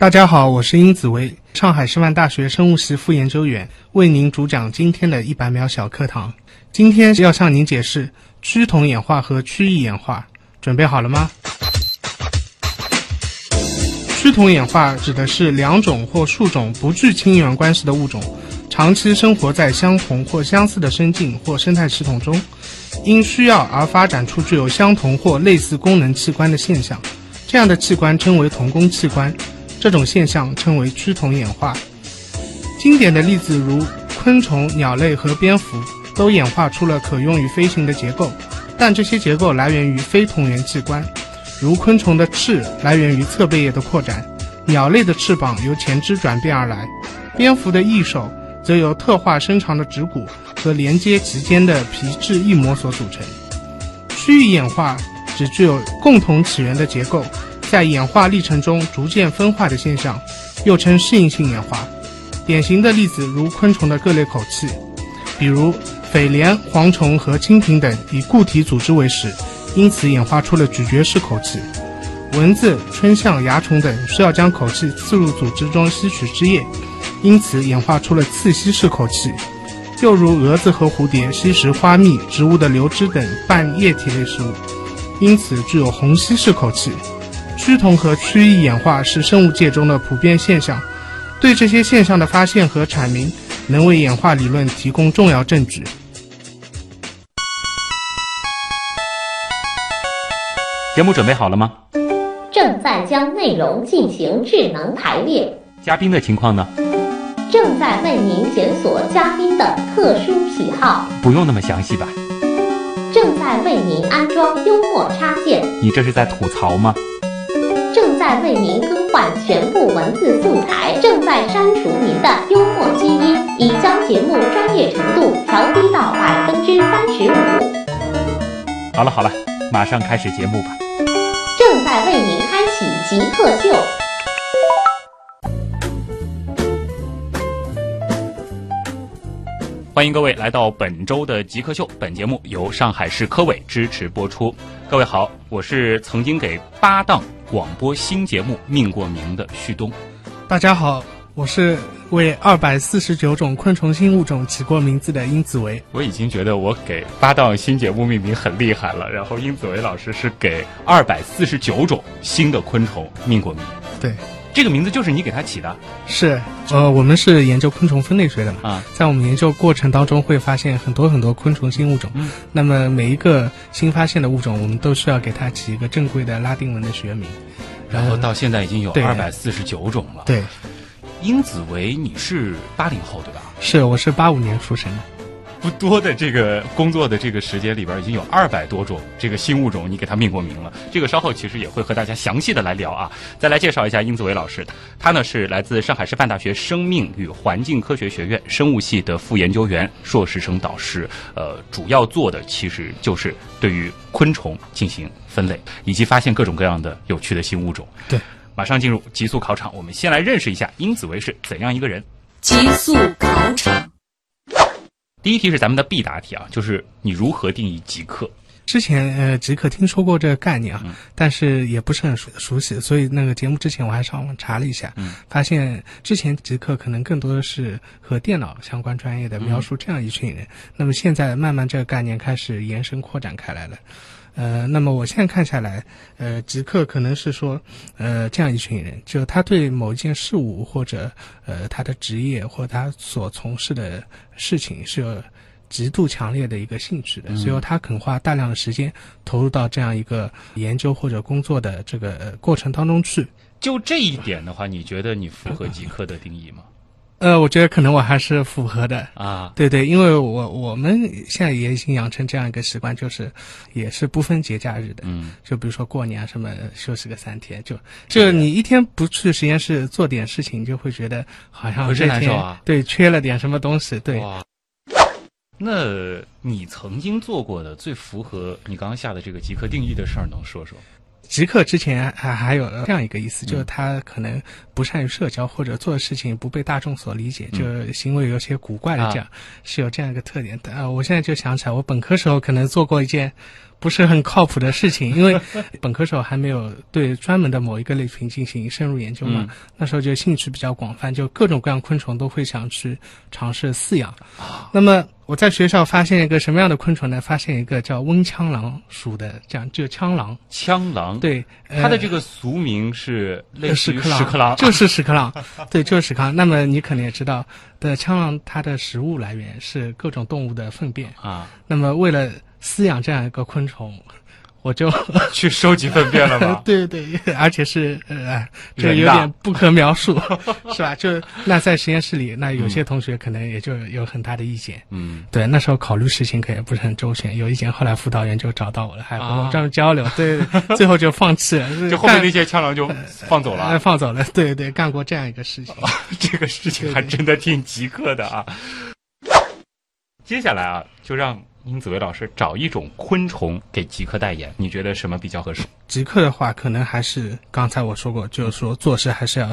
大家好，我是殷紫薇，上海师范大学生物系副研究员，为您主讲今天的一百秒小课堂。今天要向您解释趋同演化和区域演化，准备好了吗？趋同演化指的是两种或数种不具亲缘关系的物种，长期生活在相同或相似的生境或生态系统中，因需要而发展出具有相同或类似功能器官的现象，这样的器官称为同工器官。这种现象称为趋同演化。经典的例子如昆虫、鸟类和蝙蝠都演化出了可用于飞行的结构，但这些结构来源于非同源器官。如昆虫的翅来源于侧背叶的扩展，鸟类的翅膀由前肢转变而来，蝙蝠的翼手则由特化伸长的指骨和连接其间的皮质翼膜所组成。区域演化只具有共同起源的结构。在演化历程中逐渐分化的现象，又称适应性演化。典型的例子如昆虫的各类口器，比如蜚蠊、蝗虫和蜻蜓等以固体组织为食，因此演化出了咀嚼式口器；蚊子、春象、蚜虫等需要将口器刺入组织中吸取汁液，因此演化出了刺吸式口器。又如蛾子和蝴蝶吸食花蜜、植物的流汁等半液体类食物，因此具有虹吸式口器。趋同和区域演化是生物界中的普遍现象，对这些现象的发现和阐明，能为演化理论提供重要证据。节目准备好了吗？正在将内容进行智能排列。嘉宾的情况呢？正在为您检索嘉宾的特殊喜好。不用那么详细吧？正在为您安装幽默插件。你这是在吐槽吗？正在为您更换全部文字素材，正在删除您的幽默基因，已将节目专业程度调低到百分之三十五。好了好了，马上开始节目吧。正在为您开启极客秀。欢迎各位来到本周的极客秀，本节目由上海市科委支持播出。各位好，我是曾经给八档广播新节目命过名的旭东。大家好，我是为二百四十九种昆虫新物种起过名字的殷子维。我已经觉得我给八档新节目命名很厉害了，然后殷子维老师是给二百四十九种新的昆虫命过名。对。这个名字就是你给它起的，是，呃，我们是研究昆虫分类学的嘛，啊，在我们研究过程当中会发现很多很多昆虫新物种，嗯，那么每一个新发现的物种，我们都需要给它起一个正规的拉丁文的学名，然后到现在已经有二百四十九种了，对，英子维，你是八零后对吧？是，我是八五年出生的。不多的这个工作的这个时间里边，已经有二百多种这个新物种，你给它命过名了。这个稍后其实也会和大家详细的来聊啊。再来介绍一下殷子维老师，他呢是来自上海师范大学生命与环境科学学院生物系的副研究员、硕士生导师。呃，主要做的其实就是对于昆虫进行分类，以及发现各种各样的有趣的新物种。对，马上进入极速考场，我们先来认识一下殷子维是怎样一个人。极速考场。第一题是咱们的必答题啊，就是你如何定义极客？之前呃，极客听说过这个概念啊，但是也不是很熟熟悉，所以那个节目之前我还上网查了一下，发现之前极客可能更多的是和电脑相关专业的描述这样一群人，那么现在慢慢这个概念开始延伸扩展开来了。呃，那么我现在看下来，呃，极客可能是说，呃，这样一群人，就他对某一件事物或者呃他的职业或他所从事的事情是有极度强烈的一个兴趣的，所以他肯花大量的时间投入到这样一个研究或者工作的这个过程当中去。就这一点的话，你觉得你符合极客的定义吗？呃，我觉得可能我还是符合的。啊，对对，因为我我们现在也已经养成这样一个习惯，就是也是不分节假日的，嗯，就比如说过年什么休息个三天，就就你一天不去实验室做点事情，就会觉得好像这天对缺了点什么东西，对。那你曾经做过的最符合你刚刚下的这个极客定义的事儿，能说说？极客之前还还有这样一个意思，就是他可能不善于社交，或者做的事情不被大众所理解，就行为有些古怪的这样，是有这样一个特点。呃，我现在就想起来，我本科时候可能做过一件不是很靠谱的事情，因为本科时候还没有对专门的某一个类群进行深入研究嘛，嗯那时候就兴趣比较广泛，就各种各样昆虫都会想去尝试饲养。啊那么我在学校发现一个什么样的昆虫呢？发现一个叫温枪狼属的，这样就枪狼。枪狼，，对，呃它的这个俗名是类似于屎壳郎，屎壳郎，就是屎壳郎，对，就是屎壳郎。那么你可能也知道，的枪狼它的食物来源是各种动物的粪便。啊，那么为了饲养这样一个昆虫，我就？去收集粪便了吗对对，而且是呃，这有点不可描述，是吧？就那在实验室里，那有些同学可能也就有很大的意见。嗯，对，那时候考虑事情可能不是很周全，有意见。后来辅导员就找到我了，还和我们这样交流，对最后就放弃了，就后面那些枪狼就放走呃了，放走了，对对，干过这样一个事情。这个事情还真的挺极客的啊。接下来啊，就让殷子维老师找一种昆虫给极客代言，你觉得什么比较合适？极客的话，可能还是刚才我说过，就是说做事还是要，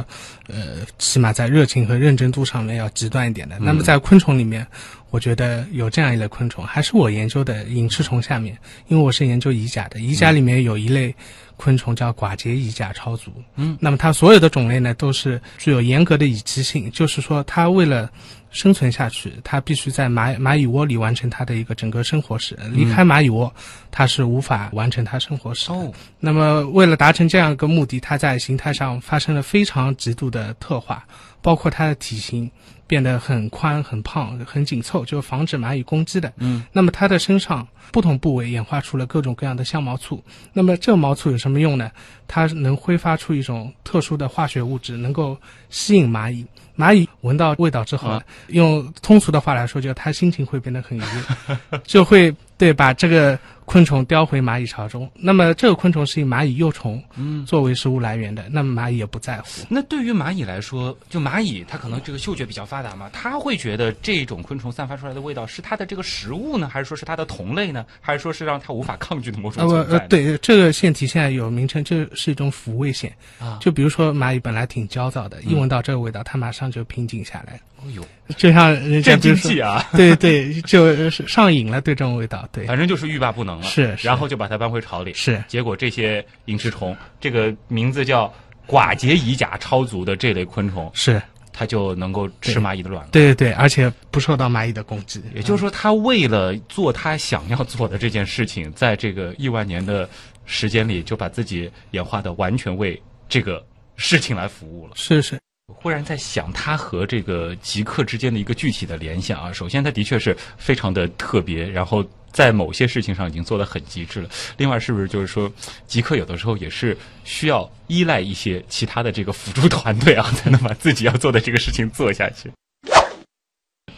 呃，起码在热情和认真度上面要极端一点的。那么在昆虫里面，我觉得有这样一类昆虫，还是我研究的隐翅虫下面，因为我是研究蚁甲的，蚁甲里面有一类昆虫叫寡节蚁甲超族。嗯，那么它所有的种类呢，都是具有严格的蚁栖性，就是说它为了生存下去，它必须在蚂蚂蚁窝里完成它的一个整个生活史，离开蚂蚁窝，它是无法完成它生活史。哦，那么，为了达成这样一个目的，它在形态上发生了非常极度的特化，包括它的体型变得很宽、很胖、很紧凑，就防止蚂蚁攻击的。嗯，那么它的身上不同部位演化出了各种各样的香毛醋。那么这毛醋有什么用呢？它能挥发出一种特殊的化学物质，能够吸引蚂蚁。蚂蚁闻到味道之后，啊用通俗的话来说，就它心情会变得很愉悦，就会对把这个昆虫叼回蚂蚁巢中。那么这个昆虫是以蚂蚁幼虫嗯。作为食物来源的，那么蚂蚁也不在乎。那对于蚂蚁来说，就蚂蚁它可能这个嗅觉比较发达嘛，它会觉得这种昆虫散发出来的味道是它的这个食物呢，还是说是它的同类呢，还是说是让它无法抗拒的某种呃？呃，对，这个腺体现在有名称，这是一种抚慰腺。啊，就比如说蚂蚁本来挺焦躁的，一闻到这个味道，它马上就平静下来，哦呦，就像人家镇比如说，静剂啊，对对，就是上瘾了，对这种味道，对，反正就是欲罢不能了。是是然后就把它搬回巢里。是结果这些萤翅虫，这个名字叫寡节蚁甲超族的这类昆虫，是，它就能够吃蚂蚁的卵了。对对对，而且不受到蚂蚁的攻击。也就是说，它为了做它想要做的这件事情，在这个亿万年的时间里，就把自己演化的完全为这个事情来服务了。是是，忽然在想它和这个极客之间的一个具体的联想啊，首先它的确是非常的特别，然后在某些事情上已经做得很极致了。另外，是不是就是说，极客有的时候也是需要依赖一些其他的这个辅助团队啊，才能把自己要做的这个事情做下去？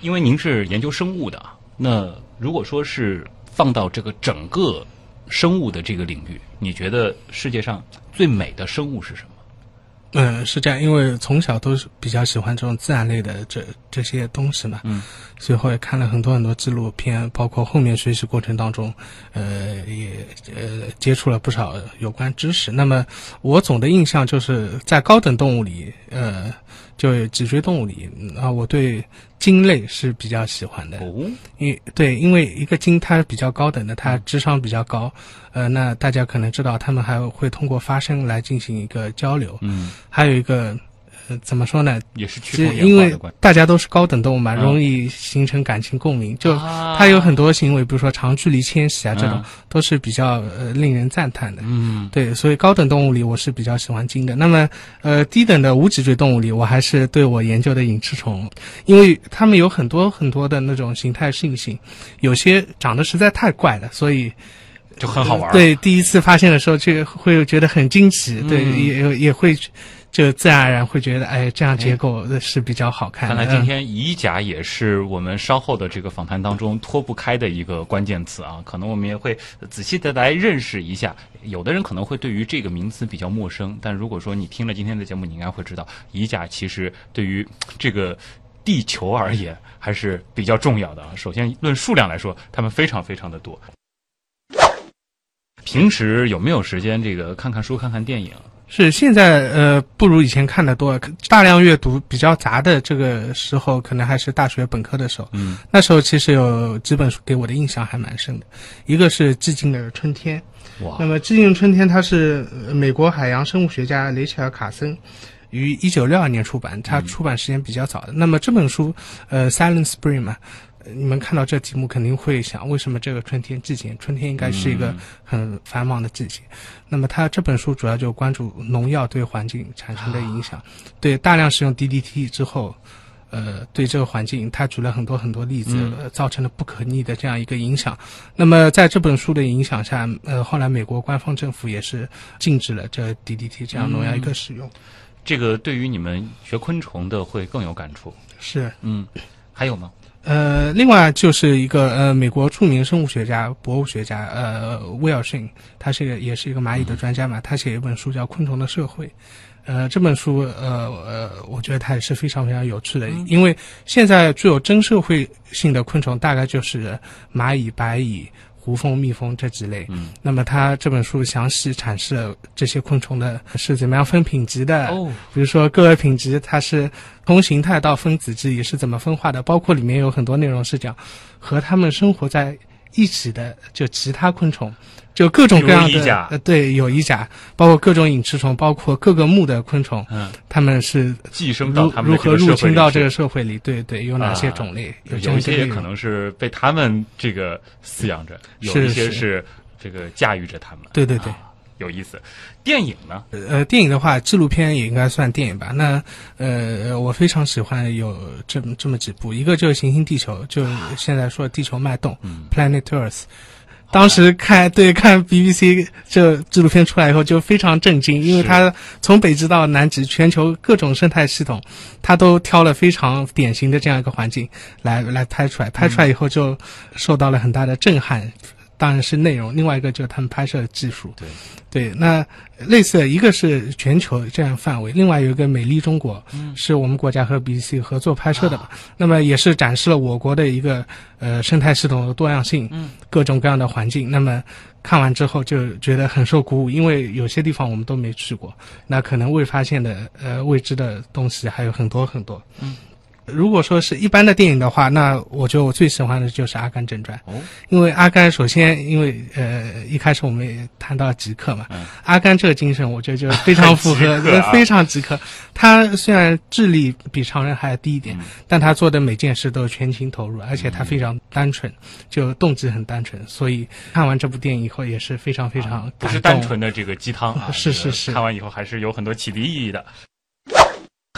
因为您是研究生物的啊，那如果说是放到这个整个生物的这个领域，你觉得世界上最美的生物是什么？嗯，是这样，因为从小都是比较喜欢这种自然类的这这些东西嘛，嗯，所以后来看了很多很多纪录片，包括后面学习过程当中，呃，也呃接触了不少有关知识。那么我总的印象就是在高等动物里，呃，就脊椎动物里，啊，我对鲸类是比较喜欢的。哦，因对，因为一个鲸它是比较高等的，它智商比较高，呃，那大家可能知道，它们还会通过发声来进行一个交流。嗯，还有一个，呃，怎么说呢？也是因为。大家都是高等动物嘛，嗯容易形成感情共鸣。就啊它有很多行为，比如说长距离迁徙啊，这种嗯都是比较呃令人赞叹的。嗯对，所以高等动物里我是比较喜欢鲸的。那么，呃，低等的无脊椎动物里，我还是对我研究的隐翅虫，因为它们有很多很多的那种形态性性，有些长得实在太怪了，所以就很好玩。，对，第一次发现的时候，这个会觉得很惊奇，对，嗯也也会就自然而然会觉得，哎，这样结构是比较好看。看来今天乙甲也是我们稍后的这个访谈当中脱不开的一个关键词啊，可能我们也会仔细的来认识一下。有的人可能会对于这个名词比较陌生，但如果说你听了今天的节目，你应该会知道，乙甲其实对于这个地球而言还是比较重要的啊。首先论数量来说，它们非常非常的多。平时有没有时间这个看看书、看看电影？是现在呃不如以前看的多，大量阅读比较杂的这个时候，可能还是大学本科的时候。嗯，那时候其实有几本书给我的印象还蛮深的，一个是《寂静的春天》。哇那，么《寂静的春天》它是呃美国海洋生物学家雷切尔·卡森于一九六二年出版，它出版时间比较早的。那么这本书，呃，《Silent Spring》嘛。呃你们看到这题目肯定会想，为什么这个春天季节？春天应该是一个很繁忙的季节。那么他这本书主要就关注农药对环境产生的影响，对大量使用 DDT 之后，呃，对这个环境，他举了很多很多例子，嗯呃造成了不可逆的这样一个影响。那么在这本书的影响下，呃，后来美国官方政府也是禁止了这 DDT 这样农药一个使用。这个对于你们学昆虫的会更有感触。是，嗯，还有吗？呃，另外就是一个呃，美国著名生物学家、博物学家呃，威尔逊，他是一个也是一个蚂蚁的专家嘛，他写一本书叫《昆虫的社会》。呃，这本书呃呃，我觉得它也是非常非常有趣的，因为现在具有真社会性的昆虫大概就是蚂蚁、白蚁、胡蜂、蜜蜂这几类。嗯，那么他这本书详细阐释了这些昆虫的是怎么样分品级的，哦，比如说各个品级它是从形态到分子之理是怎么分化的，包括里面有很多内容是讲和它们生活在一起的就其他昆虫，就各种各样的甲呃对有衣甲，包括各种隐翅虫，包括各个目的昆虫，嗯，它们是寄生到如他们如何入的这个社会里去侵到这个社会里？对对，有哪些啊种类？啊有一些也可能是被他们这个饲养着，有一些是是这个驾驭着他们。对对对。啊有意思。电影呢？呃，电影的话，纪录片也应该算电影吧。那呃，我非常喜欢有这么这么几部，一个就是《行星地球》，就现在说地球脉动、嗯 （Planet Earth）。当时看对看 BBC 这纪录片出来以后就非常震惊，因为它从北极到南极，全球各种生态系统，它都挑了非常典型的这样一个环境来来拍出来。拍出来以后就受到了很大的震撼，当然是内容，另外一个就是他们拍摄的技术。对对，那类似的一个是全球这样范围，另外有一个美丽中国，是我们国家和 BBC 合作拍摄的吧？那么也是展示了我国的一个呃生态系统的多样性，嗯，各种各样的环境。那么看完之后就觉得很受鼓舞，因为有些地方我们都没去过，那可能未发现的呃未知的东西还有很多很多。嗯。如果说是一般的电影的话，那我觉得我最喜欢的就是《阿甘正传》。哦，因为阿甘首先，因为呃一开始我们也谈到极客嘛，嗯阿甘这个精神，我觉得就非常符合，啊非常极客。他虽然智力比常人还要低一点，嗯但他做的每件事都全情投入，而且他非常单纯，就动机很单纯。所以看完这部电影以后，也是非常非常啊不感动。是单纯的这个鸡汤啊，是是是看完以后还是有很多启迪意义的。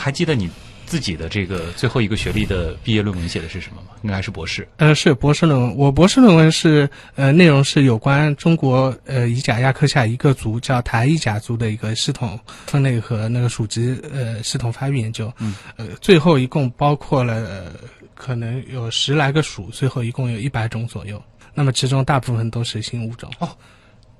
还记得你自己的这个最后一个学历的毕业论文写的是什么吗？应该还是博士。呃，是博士论文。我博士论文是呃，内容是有关中国呃以甲亚科下一个族叫台乙甲族的一个系统分类和那个属级呃系统发育研究。嗯，呃，最后一共包括了、呃、可能有十来个属，最后一共有一百种左右。那么其中大部分都是新物种。哦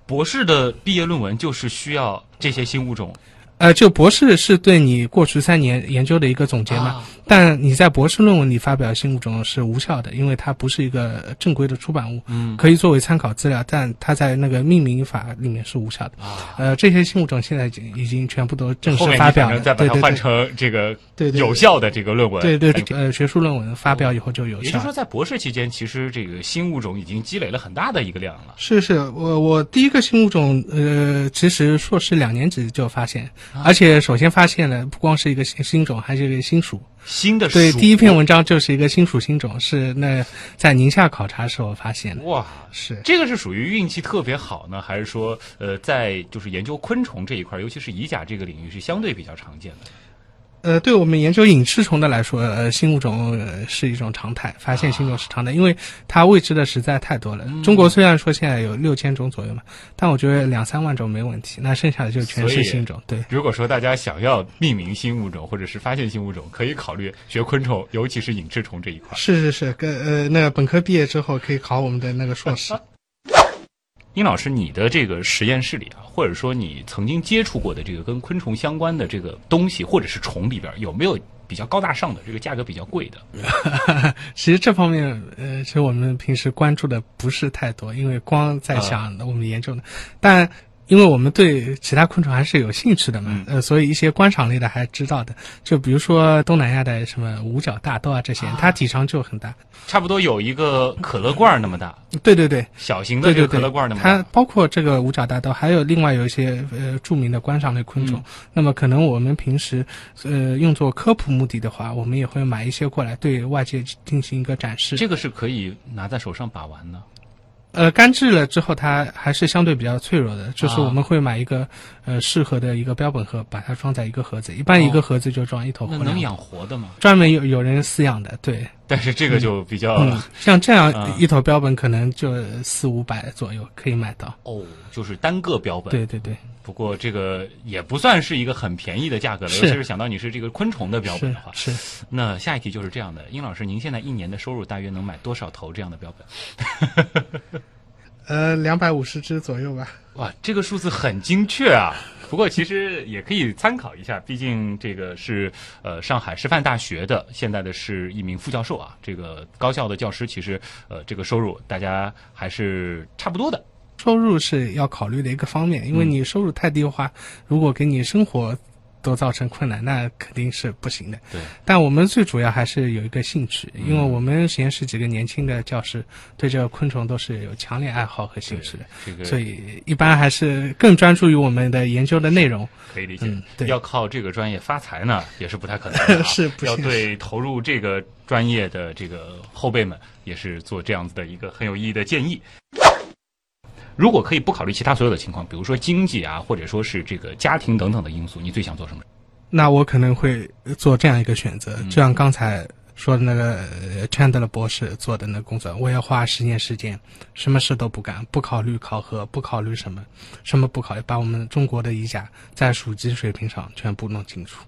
博士的毕业论文就是需要这些新物种呃，就博士是对你过去三年研究的一个总结嘛，啊但你在博士论文里发表新物种是无效的，因为它不是一个正规的出版物。嗯可以作为参考资料，但它在那个命名法里面是无效的。啊，呃，这些新物种现在已经已经全部都正式发表了，再把对对对它换成这个对对有效的这个论文。对对对，呃，学术论文发表以后就有效也就是。说，在博士期间，其实这个新物种已经积累了很大的一个量了。是是，我我第一个新物种，呃，其实硕士两年级就发现，啊而且首先发现了不光是一个新新种，还是一个新属。新的对，属第一篇文章就是一个新属新种，是那在宁夏考察时候发现的。哇，是，这个是属于运气特别好呢，还是说呃，在就是研究昆虫这一块，尤其是乙甲这个领域是相对比较常见的？呃，对我们研究隐翅虫的来说，呃，新物种、呃、是一种常态，发现新种是常态，因为它未知的实在太多了。中国虽然说现在有六千种左右嘛，但我觉得两三万种没问题，那剩下的就全是新种。对，如果说大家想要命名新物种或者是发现新物种，可以考虑学昆虫，尤其是隐翅虫这一块。是是是，跟呃，那个本科毕业之后可以考我们的那个硕士。殷老师，你的这个实验室里啊，或者说你曾经接触过的这个跟昆虫相关的这个东西，或者是虫里边，有没有比较高大上的这个价格比较贵的？其实这方面，呃，其实我们平时关注的不是太多，因为光在想我们研究的，但。因为我们对其他昆虫还是有兴趣的嘛，呃，所以一些观赏类的还知道的。就比如说东南亚的什么五角大豆啊这些，它体长就很大。差不多有一个可乐罐儿那么大，对对对，小型的这个可乐罐儿那么大。它包括这个五角大豆，还有另外有一些呃著名的观赏类昆虫。嗯那么可能我们平时呃用作科普目的的话，我们也会买一些过来对外界进行一个展示。这个是可以拿在手上把玩的。呃，干制了之后，它还是相对比较脆弱的，就是啊我们会买一个呃适合的一个标本盒，把它装在一个盒子，一般一个盒子就装一头。那能养活的吗？专门有有人饲养的，对，但是这个就比较、嗯，像这样啊一头标本可能就四五百左右可以买到。哦，就是单个标本。对对对，不过这个也不算是一个很便宜的价格了，尤其是想到你是这个昆虫的标本的话。是。那下一题就是这样的，殷老师，您现在一年的收入大约能买多少头这样的标本？呃，两百五十只左右吧。哇，这个数字很精确啊！不过其实也可以参考一下，毕竟这个是呃上海师范大学的，现在的是一名副教授啊。这个高校的教师其实呃这个收入大家还是差不多的。收入是要考虑的一个方面，因为你收入太低的话，如果给你生活都造成困难，那肯定是不行的。对，但我们最主要还是有一个兴趣，嗯因为我们实验室几个年轻的教师对这个昆虫都是有强烈爱好和兴趣的，这个所以一般还是更专注于我们的研究的内容。可以理解。嗯对要靠这个专业发财呢，也是不太可能的、啊。是不行要对投入这个专业的这个后辈们，也是做这样子的一个很有意义的建议。如果可以不考虑其他所有的情况，比如说经济啊，或者说是这个家庭等等的因素，你最想做什么？那我可能会做这样一个选择，嗯就像刚才说的那个呃 Chandler 博士做的那个工作，我要花十年时间，什么事都不干，不考虑考核，不考虑什么，什么不考虑，把我们中国的衣架在属级水平上全部弄清楚。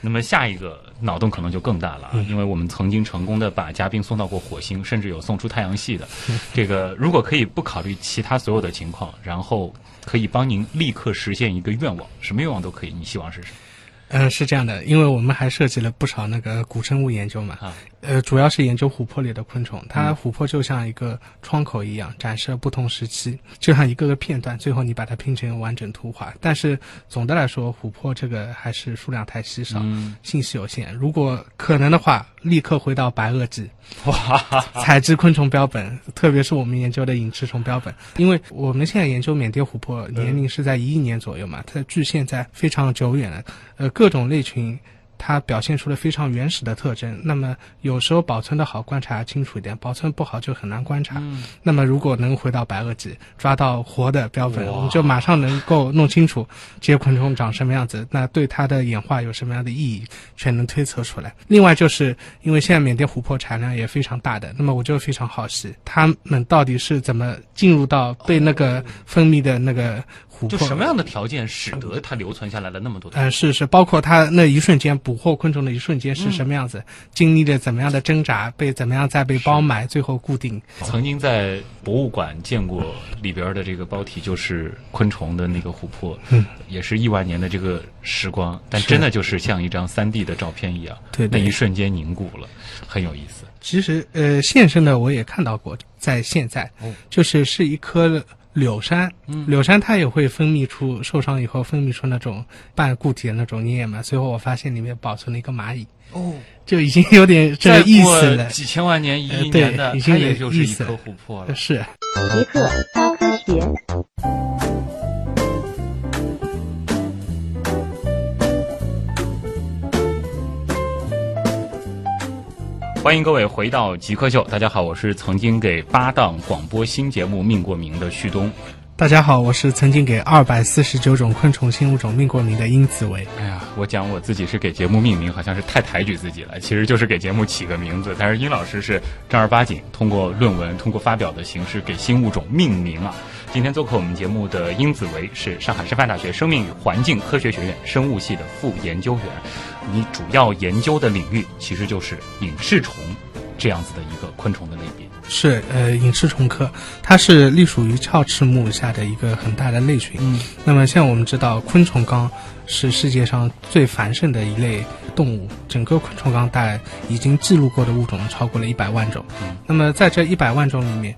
那么下一个脑洞可能就更大了，啊，因为我们曾经成功的把嘉宾送到过火星，甚至有送出太阳系的。这个如果可以不考虑其他所有的情况，然后可以帮您立刻实现一个愿望，什么愿望都可以，你希望是什么？嗯、是这样的，因为我们还涉及了不少那个古生物研究嘛，啊呃，主要是研究琥珀里的昆虫，它琥珀就像一个窗口一样，展示了不同时期，就像一个个片段，最后你把它拼成完整图画。但是总的来说，琥珀这个还是数量太稀少，嗯信息有限。如果可能的话，立刻回到白垩纪，哇，采集昆虫标本，特别是我们研究的隐翅虫标本，因为我们现在研究缅甸琥珀年龄是在一亿年左右嘛，它距现在非常久远了，呃，各种类群。它表现出了非常原始的特征，那么有时候保存的好，观察清楚一点；保存不好就很难观察。嗯那么如果能回到白垩纪，抓到活的标本，我们就马上能够弄清楚这些昆虫长什么样子，那对它的演化有什么样的意义，全能推测出来。另外，就是因为现在缅甸琥珀产量也非常大的，那么我就非常好奇，它们到底是怎么进入到被那个分泌的那个？就什么样的条件使得它留存下来了那么多的？呃，是是，包括它那一瞬间捕获昆虫的一瞬间是什么样子，经历了怎么样的挣扎，被怎么样再被包埋，最后固定。曾经在博物馆见过里边的这个包体，就是昆虫的那个琥珀，嗯，也是亿万年的这个时光，但真的就是像一张三 D 的照片一样，那一瞬间凝固了，很有意思。其实，呃，现身的我也看到过，在现在，哦就是是一棵柳杉，嗯柳杉它也会分泌出受伤以后分泌出那种半固体的那种粘液嘛。最后我发现里面保存了一个蚂蚁，哦，就已经有点这个意思了。几千万年、一呃亿年的，对已经有它也就是一意思颗琥珀了。是，极客高科学。欢迎各位回到极客秀，大家好，我是曾经给八档广播新节目命过名的旭东。大家好，我是曾经给二百四十九种昆虫新物种命过名的殷子维。哎呀，我讲我自己是给节目命名，好像是太抬举自己了，其实就是给节目起个名字。但是殷老师是正儿八经通过论文、通过发表的形式给新物种命名啊。今天做客我们节目的殷子维是上海师范大学生命与环境科学学院生物系的副研究员，你主要研究的领域其实就是隐翅虫这样子的一个昆虫的类别。是呃隐翅虫科，它是隶属于鞘翅目下的一个很大的类群。嗯，那么像我们知道，昆虫纲是世界上最繁盛的一类动物，整个昆虫纲大概已经记录过的物种超过了一百万种。嗯那么在这一百万种里面，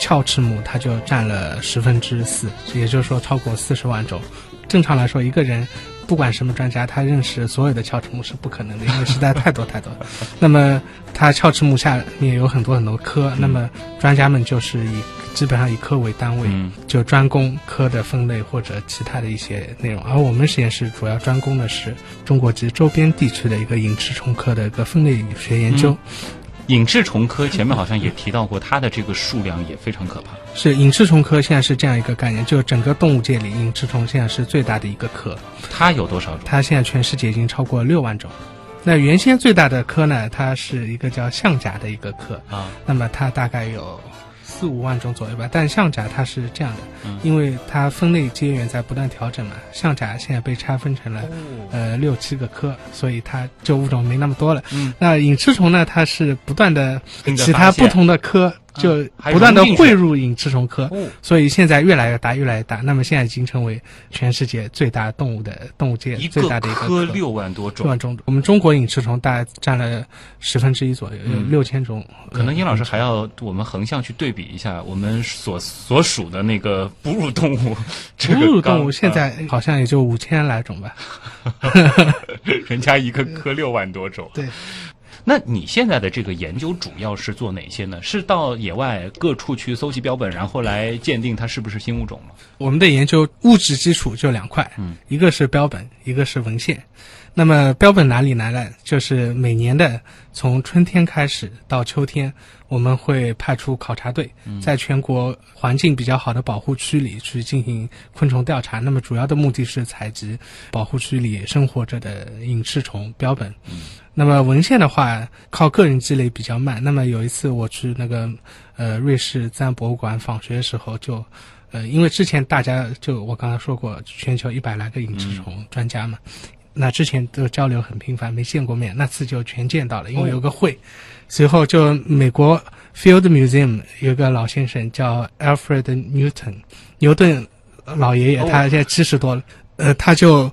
鞘翅目它就占了十分之四，也就是说超过四十万种。正常来说，一个人不管什么专家，他认识所有的鞘翅目是不可能的，因为实在太多太多。那么它鞘翅目下面有很多很多科，那么专家们就是以基本上以科为单位，嗯就专攻科的分类或者其他的一些内容。而我们实验室主要专攻的是中国及周边地区的一个隐翅虫科的一个分类学研究。隐翅虫科前面好像也提到过，它的这个数量也非常可怕。是隐翅虫科现在是这样一个概念，就整个动物界里，隐翅虫现在是最大的一个科，它有多少种？它现在全世界已经超过六万种。那原先最大的科呢，它是一个叫象甲的一个科，啊，那么它大概有四五万种左右吧。但象甲它是这样的，嗯因为它分类阶源在不断调整嘛，象甲现在被拆分成了、呃六七个科，所以它就物种没那么多了。嗯，那隐翅虫呢，它是不断的其他不同的科就不断的汇入隐翅虫科，哦所以现在越来越大，越来越大。那么现在已经成为全世界最大动物的动物界最大的一个科六万多种六。万种。我们中国隐翅虫大概占了十分之一左右，有嗯六千种。可能殷老师嗯还要我们横向去对比一下，我们所所属的那个哺乳动物，哺乳动物现在好像也就五千来种吧。人家一个科六万多种。对，那你现在的这个研究主要是做哪些呢？是到野外各处去搜集标本，然后来鉴定它是不是新物种吗？我们的研究物质基础就两块，嗯，一个是标本，一个是文献。那么标本哪里来呢？就是每年的从春天开始到秋天，我们会派出考察队，在全国环境比较好的保护区里去进行昆虫调查。那么主要的目的是采集保护区里生活着的隐翅虫标本。那么文献的话，靠个人积累比较慢。那么有一次我去那个呃瑞士自然博物馆访学的时候就，呃，因为之前大家就我刚才说过，全球一百来个隐翅虫专家嘛，那之前都交流很频繁，没见过面，那次就全见到了，因为有个会。随后就美国 Field Museum 有个老先生叫 Alfred Newton，牛顿老爷爷，哦他现在七十多了，呃，他就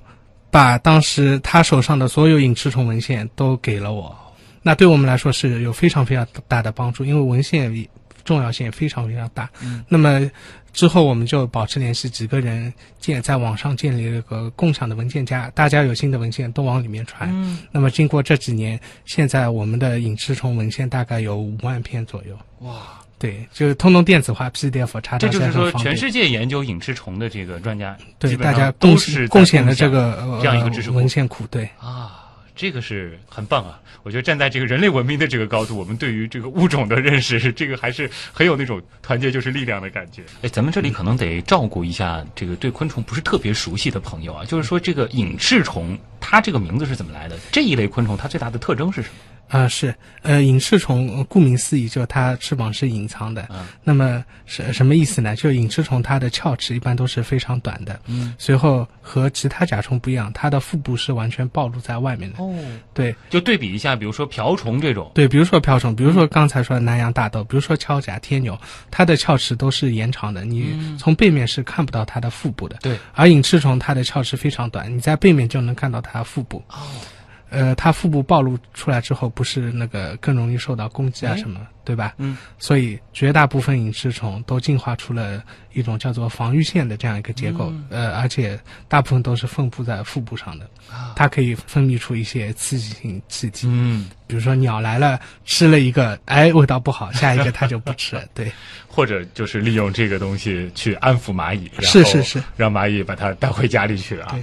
把当时他手上的所有隐翅虫文献都给了我。那对我们来说是有非常非常大的帮助，因为文献重要性也非常非常大。嗯，那么之后我们就保持联系，几个人建在网上建立了个共享的文件夹，大家有新的文献都往里面传。嗯，那么经过这几年，现在我们的隐翅虫文献大概有五万篇左右。哇，对，就是通通电子化 PDF 查找这就是说，全世界研究隐翅虫的这个专家，对大家贡都是贡献了这个、呃、这样一个知识库文献库。对，啊。这个是很棒啊！我觉得站在这个人类文明的这个高度，我们对于这个物种的认识，这个还是很有那种团结就是力量的感觉。哎，咱们这里可能得照顾一下这个对昆虫不是特别熟悉的朋友啊，就是说这个隐翅虫，它这个名字是怎么来的？这一类昆虫它最大的特征是什么？啊、是，呃，隐翅虫，呃顾名思义，就它翅膀是隐藏的。嗯那么什什么意思呢？就隐翅虫它的鞘翅一般都是非常短的，嗯，随后和其他甲虫不一样，它的腹部是完全暴露在外面的。哦，对就对比一下，比如说瓢虫这种，对，比如说瓢虫，比如说刚才说的南洋大豆，比如说锹甲、天牛，它的鞘翅都是延长的，你从背面是看不到它的腹部的。对，而隐翅虫它的鞘翅非常短，你在背面就能看到它腹部。哦，呃，它腹部暴露出来之后，不是那个更容易受到攻击啊哎。什么，对吧？嗯，所以绝大部分隐翅虫都进化出了一种叫做防御线的这样一个结构，呃，而且大部分都是分布在腹部上的，它可以分泌出一些刺激性气体，嗯，比如说鸟来了吃了一个，哎，味道不好，下一个它就不吃了，对，或者就是利用这个东西去安抚蚂蚁，是是是。让蚂蚁把它带回家里去啊。对。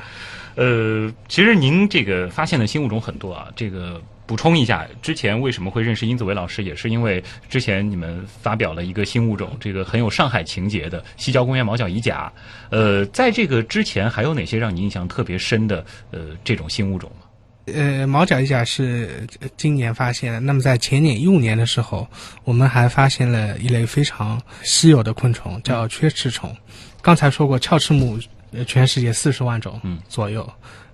呃，其实您这个发现的新物种很多啊，这个补充一下，之前为什么会认识殷子维老师，也是因为之前你们发表了一个新物种，这个很有上海情节的西郊公园毛角蚁甲。呃，在这个之前还有哪些让你印象特别深的呃这种新物种吗？呃，毛角蚁甲是今年发现的。那么在前年一五年的时候，我们还发现了一类非常稀有的昆虫，叫缺翅虫。刚才说过，鞘翅目，全世界四十万种嗯左右。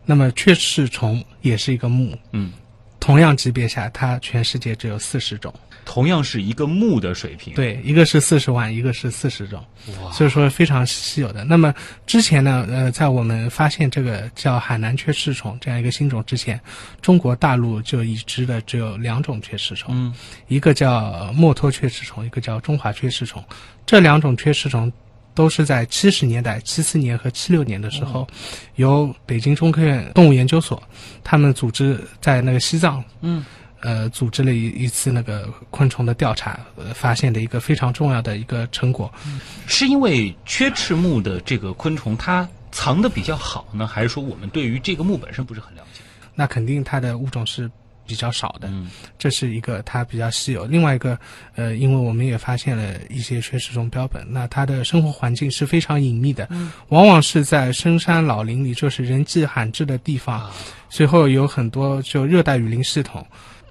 那么雀翅虫也是一个目，嗯，同样级别下，它全世界只有四十种。同样是一个木的水平，对，一个是四十万，一个是四十种，所以说非常稀有的。那么之前呢，呃，在我们发现这个叫海南雀翅虫这样一个新种之前，中国大陆就已知的只有两种雀翅虫，嗯，一个叫墨脱雀翅虫，一个叫中华雀翅虫。这两种雀翅虫都是在七十年代，七四年和七六年的时候，由北京中科院动物研究所他们组织在那个西藏，嗯。呃，组织了一一次那个昆虫的调查，呃，发现的一个非常重要的一个成果，是因为缺翅目的这个昆虫它藏的比较好呢，还是说我们对于这个目本身不是很了解？那肯定它的物种是比较少的，嗯，这是一个它比较稀有。另外一个，呃，因为我们也发现了一些缺翅虫标本，那它的生活环境是非常隐秘的，嗯，往往是在深山老林里，就是人迹罕至的地方，随后有很多就热带雨林系统。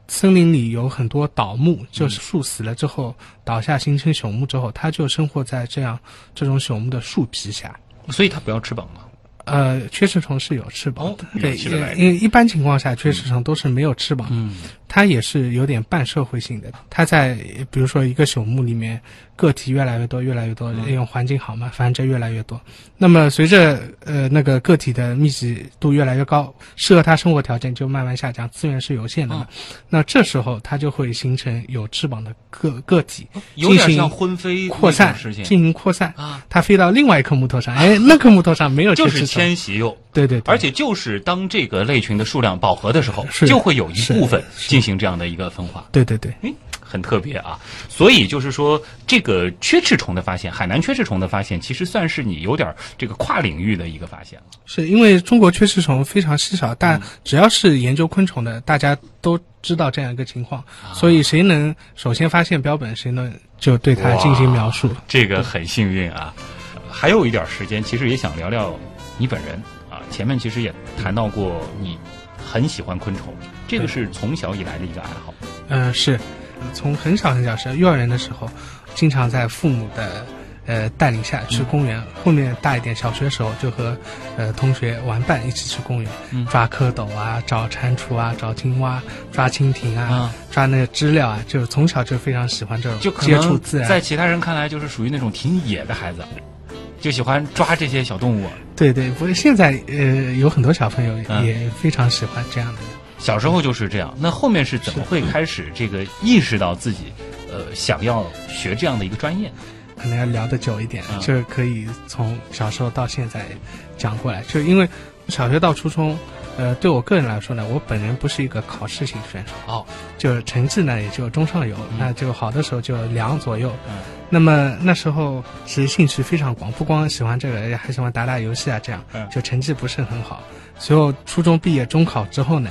森林里有很多倒木，就是树死了之后倒下形成朽木之后，它就生活在这样这种朽木的树皮下。所以它不要翅膀吗？呃，缺翅虫是有翅膀的，对，因为一般情况下缺翅虫都是没有翅膀，嗯，它也是有点半社会性的。它在比如说一个朽木里面。个体越来越多，越来越多，利用环境好嘛，繁殖越来越多。那么随着呃那个个体的密集度越来越高，适合它生活条件就慢慢下降，资源是有限的嘛。那这时候它就会形成有翅膀的个个体，有点像婚飞扩散，进行扩散啊。它飞到另外一棵木头上，哎，那棵木头上没有，就是迁徙哟。对对，而且就是当这个类群的数量饱和的时候，就会有一部分进行这样的一个分化。对对对，哎。很特别啊，所以就是说，这个缺翅虫的发现，海南缺翅虫的发现，其实算是你有点这个跨领域的一个发现了。是因为中国缺翅虫非常稀少，但只要是研究昆虫的，大家都知道这样一个情况，所以谁能首先发现标本，谁能就对它进行描述。这个很幸运啊。还有一点时间，其实也想聊聊你本人啊。前面其实也谈到过，你很喜欢昆虫，这个是从小以来的一个爱好。嗯，是。从很小很小是幼儿园的时候，经常在父母的呃带领下去公园。后面大一点，小学时候就和呃同学玩伴一起去公园，抓蝌蚪啊，找蟾蜍啊，找青蛙，抓蜻蜓啊，抓那个知了啊。就是从小就非常喜欢这种就接触自然。在其他人看来，就是属于那种挺野的孩子，就喜欢抓这些小动物。对对，不过现在呃有很多小朋友也非常喜欢这样的。小时候就是这样，那后面是怎么会开始这个意识到自己，呃，想要学这样的一个专业？可能要聊得久一点，就可以从小时候到现在讲过来。就因为小学到初中，呃，对我个人来说呢，我本人不是一个考试型选手，哦，就是成绩呢也就中上游，那就好的时候就两左右。那么那时候其实兴趣非常广，不光喜欢这个，还喜欢打打游戏啊，这样，就成绩不是很好。随后初中毕业，中考之后呢？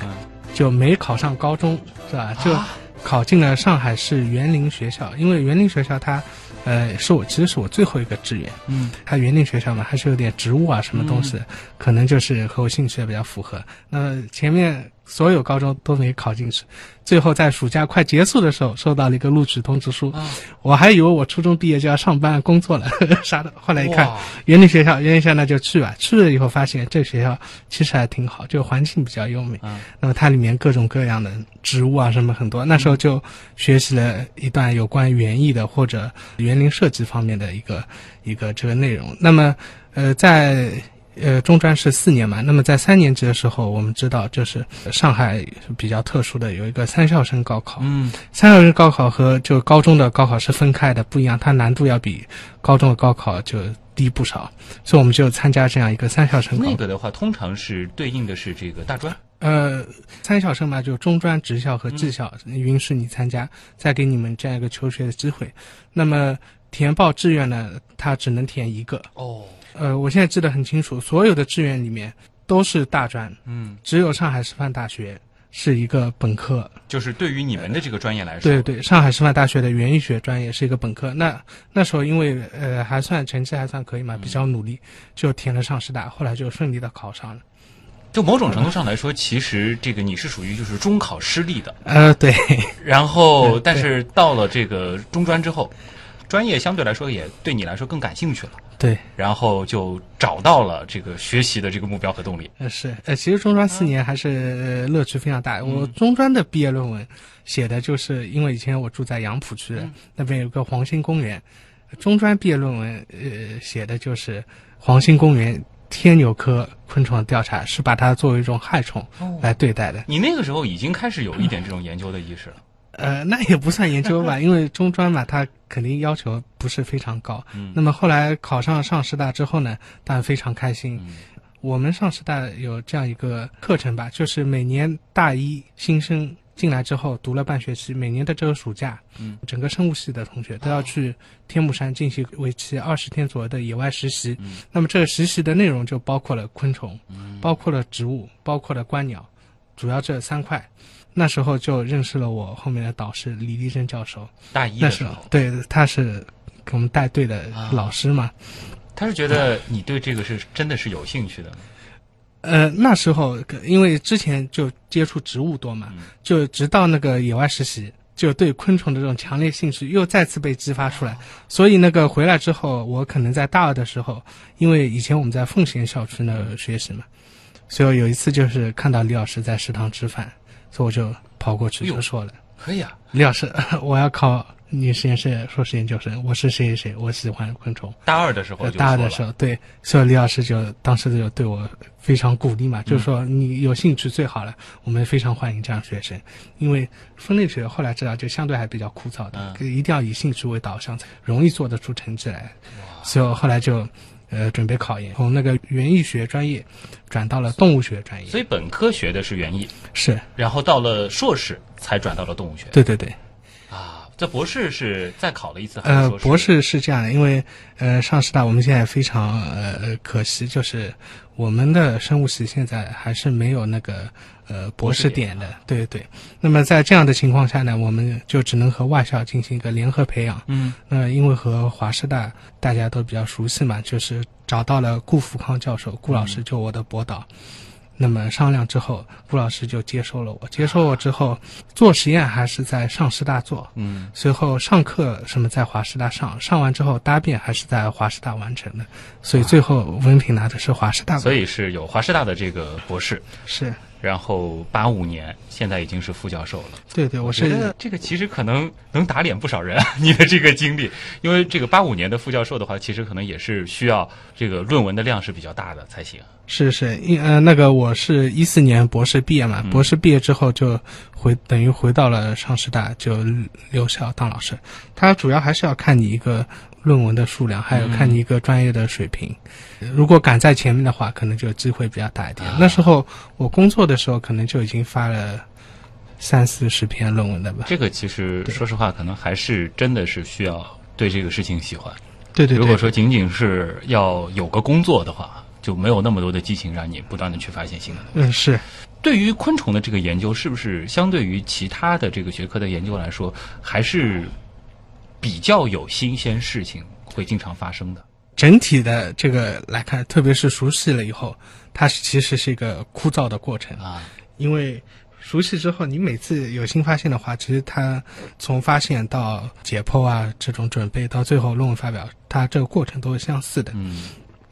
就没考上高中，是吧？就考进了上海市园林学校，因为园林学校它，呃，是我其实是我最后一个志愿。嗯，它园林学校嘛，还是有点植物啊什么东西，可能就是和我兴趣也比较符合。那前面。所有高中都没考进去，最后在暑假快结束的时候收到了一个录取通知书。我还以为我初中毕业就要上班工作了，啥的。后来一看，园林学校，园林学校那就去吧。去了以后发现这学校其实还挺好，就环境比较优美。那么它里面各种各样的植物啊什么很多。那时候就学习了一段有关园艺的或者园林设计方面的一个一个这个内容。那么，呃，在。呃，中专是四年嘛，那么在三年级的时候，我们知道就是上海比较特殊的有一个三校生高考。嗯，三校生高考和就高中的高考是分开的，不一样，它难度要比高中的高考就低不少，所以我们就参加这样一个三校生。那个的话，通常是对应的是这个大专。呃，三校生嘛，就中专、职校和技校允许你参加，再给你们这样一个求学的机会。那么填报志愿呢，它只能填一个。哦。呃，我现在记得很清楚，所有的志愿里面都是大专，嗯，只有上海师范大学是一个本科。就是对于你们的这个专业来说，对对，上海师范大学的园艺学专业是一个本科。那那时候因为呃还算成绩还算可以嘛，比较努力，就填了上师大，后来就顺利的考上了。就某种程度上来说，其实这个你是属于就是中考失利的。呃，对。然后，但是到了这个中专之后。专业相对来说也对你来说更感兴趣了，对，然后就找到了这个学习的这个目标和动力。呃是，呃其实中专四年还是呃乐趣非常大。我中专的毕业论文写的就是，因为以前我住在杨浦区的，那边有个黄兴公园，中专毕业论文呃写的就是黄兴公园天牛科昆虫的调查，是把它作为一种害虫来对待的。你那个时候已经开始有一点这种研究的意识了。呃，那也不算研究吧，因为中专嘛，它肯定要求不是非常高。嗯那么后来考上上师大之后呢，当然非常开心。嗯我们上师大有这样一个课程吧，就是每年大一新生进来之后读了半学期，每年的这个暑假，嗯，整个生物系的同学都要去天目山进行为期二十天左右的野外实习。嗯那么这个实习的内容就包括了昆虫，嗯包括了植物，包括了观鸟，主要这三块。那时候就认识了我后面的导师李立珍教授，大一的时候，对他是给我们带队的老师嘛。他是觉得你对这个是真的是有兴趣的吗？呃，那时候因为之前就接触植物多嘛，嗯就直到那个野外实习，就对昆虫的这种强烈兴趣又再次被激发出来。所以那个回来之后，我可能在大二的时候，因为以前我们在奉贤校区那儿学习嘛，所以有一次就是看到李老师在食堂吃饭，所以我就跑过去就说了。可以啊，李老师，我要考你实验室硕士研究生，我是谁谁谁，我喜欢昆虫。大二的时候大二的时候，对，所以李老师就当时就对我非常鼓励嗯嘛，就是说你有兴趣最好了，我们非常欢迎这样学生，因为分类学后来知道就相对还比较枯燥的，嗯一定要以兴趣为导向，才容易做得出成绩来。所以我后来就呃准备考研，从那个园艺学专业转到了动物学专业，所以本科学的是园艺，是然后到了硕士才转到了动物学。对对对。啊，这博士是再考了一次还是呃，博士是这样的，因为呃，上师大我们现在非常呃可惜，就是我们的生物系现在还是没有那个呃博士点的，对对。那么在这样的情况下呢，我们就只能和外校进行一个联合培养。嗯那因为和华师大大家都比较熟悉嘛，就是找到了顾福康教授，顾老师就我的博导。那么商量之后，顾老师就接收了我。接收我之后，做实验还是在上师大做，嗯，随后上课什么在华师大上，上完之后答辩还是在华师大完成的，所以最后文凭拿的是华师大。所以是有华师大的这个博士，是然后八五年现在已经是副教授了。对对，我我觉得这个其实可能能打脸不少人，你的这个经历，因为这个八五年的副教授的话，其实可能也是需要这个论文的量是比较大的才行。是是，因呃那个我是一四年博士毕业嘛，博士毕业之后就回等于回到了上师大，就留校当老师。他主要还是要看你一个论文的数量，还有看你一个专业的水平。如果赶在前面的话，可能就机会比较大一点。那时候我工作的时候，可能就已经发了三四十篇论文了吧。这个其实说实话，可能还是真的是需要对这个事情喜欢。对对对，如果说仅仅是要有个工作的话，就没有那么多的激情让你不断的去发现新的东西。嗯是。对于昆虫的这个研究，是不是相对于其他的这个学科的研究来说，还是比较有新鲜事情会经常发生的？整体的这个来看，特别是熟悉了以后，它是其实是一个枯燥的过程，啊，因为熟悉之后，你每次有新发现的话，其实它从发现到解剖啊这种准备，到最后论文发表，它这个过程都是相似的。嗯，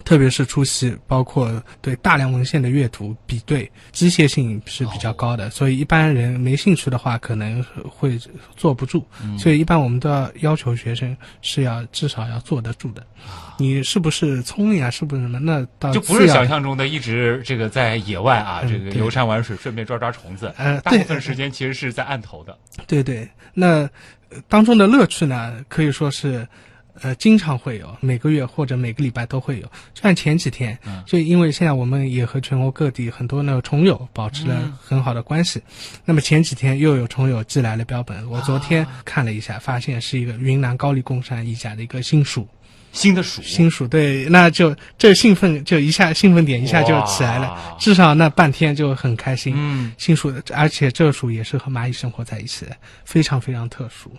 特别是初期，包括对大量文献的阅读、比对，机械性是比较高的，所以一般人没兴趣的话，可能会坐不住。所以一般我们都要要求学生是要至少要坐得住的。你是不是聪明啊？是不是什么？那到就不是想象中的一直这个在野外啊，嗯这个游山玩水，顺便抓抓虫子。呃大部分时间其实是在案头的。对对，那呃当中的乐趣呢，可以说是。呃，经常会有，每个月或者每个礼拜都会有。就像前几天，嗯就因为现在我们也和全国各地很多那个虫友保持了很好的关系，那么前几天又有虫友寄来了标本，我昨天看了一下，发现是一个云南高黎贡山一甲的一个新属，新的鼠，新鼠对，那就这兴奋就一下兴奋点一下就起来了，至少那半天就很开心。嗯，新鼠，而且这个属也是和蚂蚁生活在一起的，非常非常特殊。